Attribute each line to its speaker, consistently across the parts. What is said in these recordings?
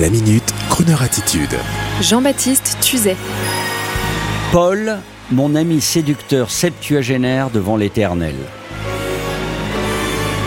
Speaker 1: La minute, Kroneur attitude.
Speaker 2: Jean-Baptiste Tuzet.
Speaker 3: Paul, mon ami séducteur septuagénaire devant l'éternel.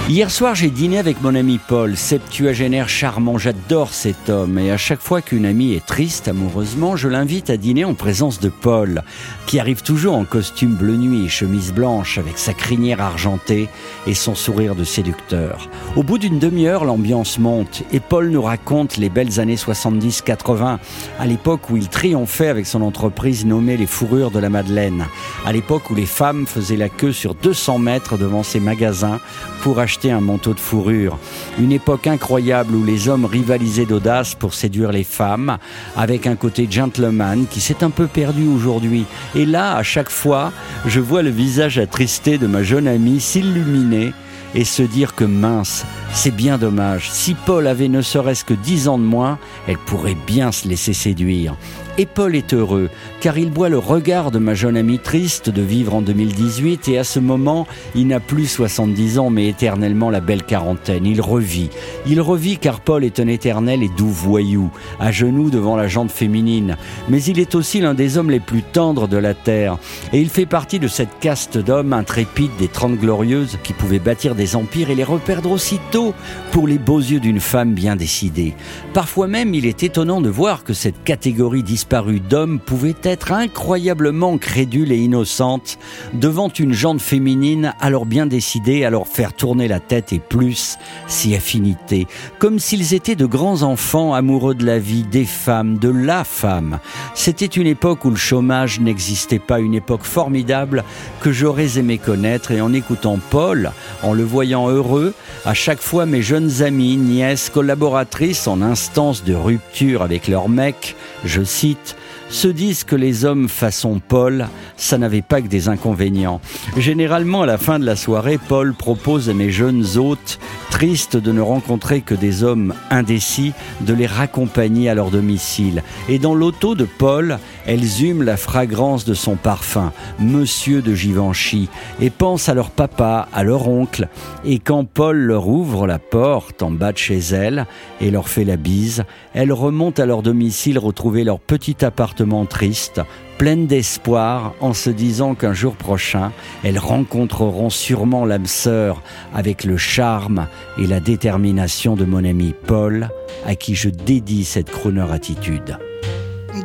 Speaker 3: Hier soir, j'ai dîné avec mon ami Paul, septuagénaire charmant. J'adore cet homme et à chaque fois qu'une amie est triste amoureusement, je l'invite à dîner en présence de Paul, qui arrive toujours en costume bleu nuit et chemise blanche avec sa crinière argentée et son sourire de séducteur. Au bout d'une demi-heure, l'ambiance monte et Paul nous raconte les belles années 70-80, à l'époque où il triomphait avec son entreprise nommée Les Fourrures de la Madeleine, à l'époque où les femmes faisaient la queue sur 200 mètres devant ses magasins pour acheter un manteau de fourrure. Une époque incroyable où les hommes rivalisaient d'audace pour séduire les femmes, avec un côté gentleman qui s'est un peu perdu aujourd'hui. Et là, à chaque fois, je vois le visage attristé de ma jeune amie s'illuminer et se dire que mince, c'est bien dommage. Si Paul avait ne serait-ce que dix ans de moins, elle pourrait bien se laisser séduire. Et Paul est heureux, car il boit le regard de ma jeune amie triste de vivre en 2018, et à ce moment, il n'a plus 70 ans, mais éternellement la belle quarantaine. Il revit. Il revit car Paul est un éternel et doux voyou, à genoux devant la jante féminine. Mais il est aussi l'un des hommes les plus tendres de la terre, et il fait partie de cette caste d'hommes intrépides des Trente Glorieuses qui pouvaient bâtir des empires et les reperdre aussitôt pour les beaux yeux d'une femme bien décidée. Parfois même, il est étonnant de voir que cette catégorie disparue d'hommes pouvait être incroyablement crédule et innocente devant une jante féminine alors bien décidée à leur faire tourner la tête et plus si affinité, comme s'ils étaient de grands enfants amoureux de la vie, des femmes, de la femme. C'était une époque où le chômage n'existait pas, une époque formidable que j'aurais aimé connaître et en écoutant Paul, en le voyant heureux, à chaque fois mes jeunes amies, nièces, collaboratrices en instance de rupture avec leur mec, je cite, hit se disent que les hommes façon Paul, ça n'avait pas que des inconvénients. Généralement, à la fin de la soirée, Paul propose à mes jeunes hôtes, tristes de ne rencontrer que des hommes indécis, de les raccompagner à leur domicile. Et dans l'auto de Paul, elles hument la fragrance de son parfum, Monsieur de Givenchy, et pensent à leur papa, à leur oncle. Et quand Paul leur ouvre la porte en bas de chez elles et leur fait la bise, elles remontent à leur domicile retrouver leur petit appartement triste, pleine d'espoir, en se disant qu'un jour prochain, elles rencontreront sûrement l'âme sœur avec le charme et la détermination de mon ami Paul, à qui je dédie cette crooner attitude.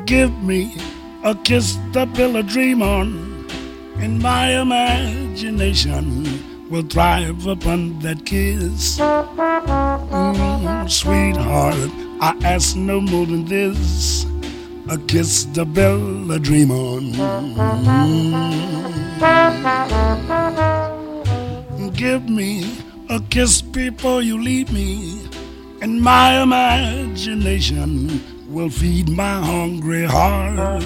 Speaker 4: Give me a kiss to build a dream on, and my imagination will thrive upon that kiss. Mm, sweetheart, I ask no more than this. A kiss to build a dream on. Mm. Give me a kiss before you leave me, and my imagination will feed my hungry heart.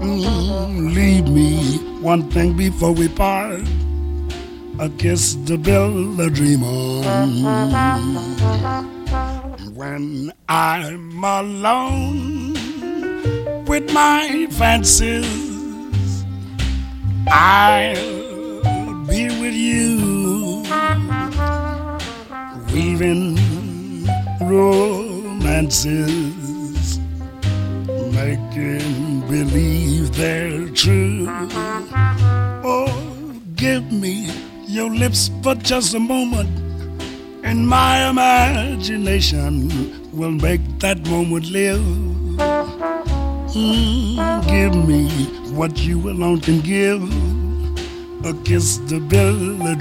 Speaker 4: Mm. Leave me one thing before we part. A kiss to build a dream on. When I'm alone with my fancies. I'll be with you, weaving romances, making believe they're true. Oh, give me your lips for just a moment, and my imagination will make that moment live. Mm, give me what you alone can give a kiss to build a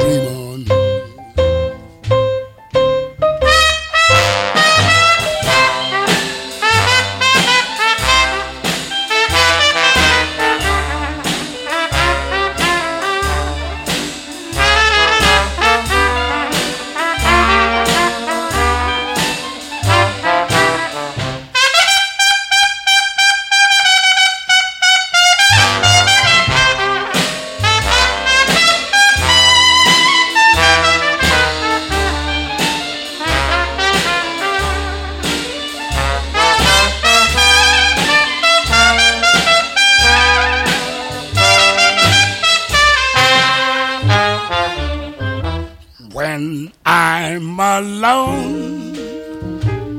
Speaker 4: when I'm alone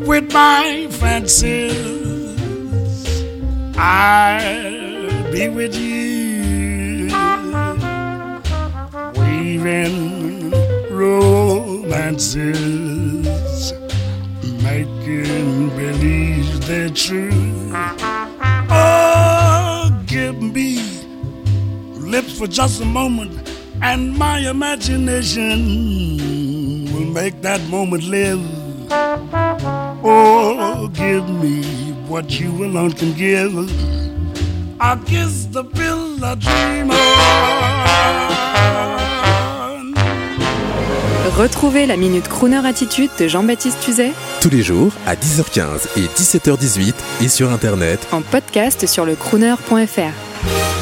Speaker 4: with my fancies. I'll be with you, weaving romances, making believe they're true. Oh, give me lips for just a moment, and my imagination will make that moment live. Oh, give me what you alone can give. I'll kiss the pill I dream on.
Speaker 2: Retrouvez la Minute Crooner Attitude de Jean-Baptiste Tuzet
Speaker 1: Tous les jours à 10h15 et 17h18 et sur Internet
Speaker 2: en podcast sur le crooner.fr.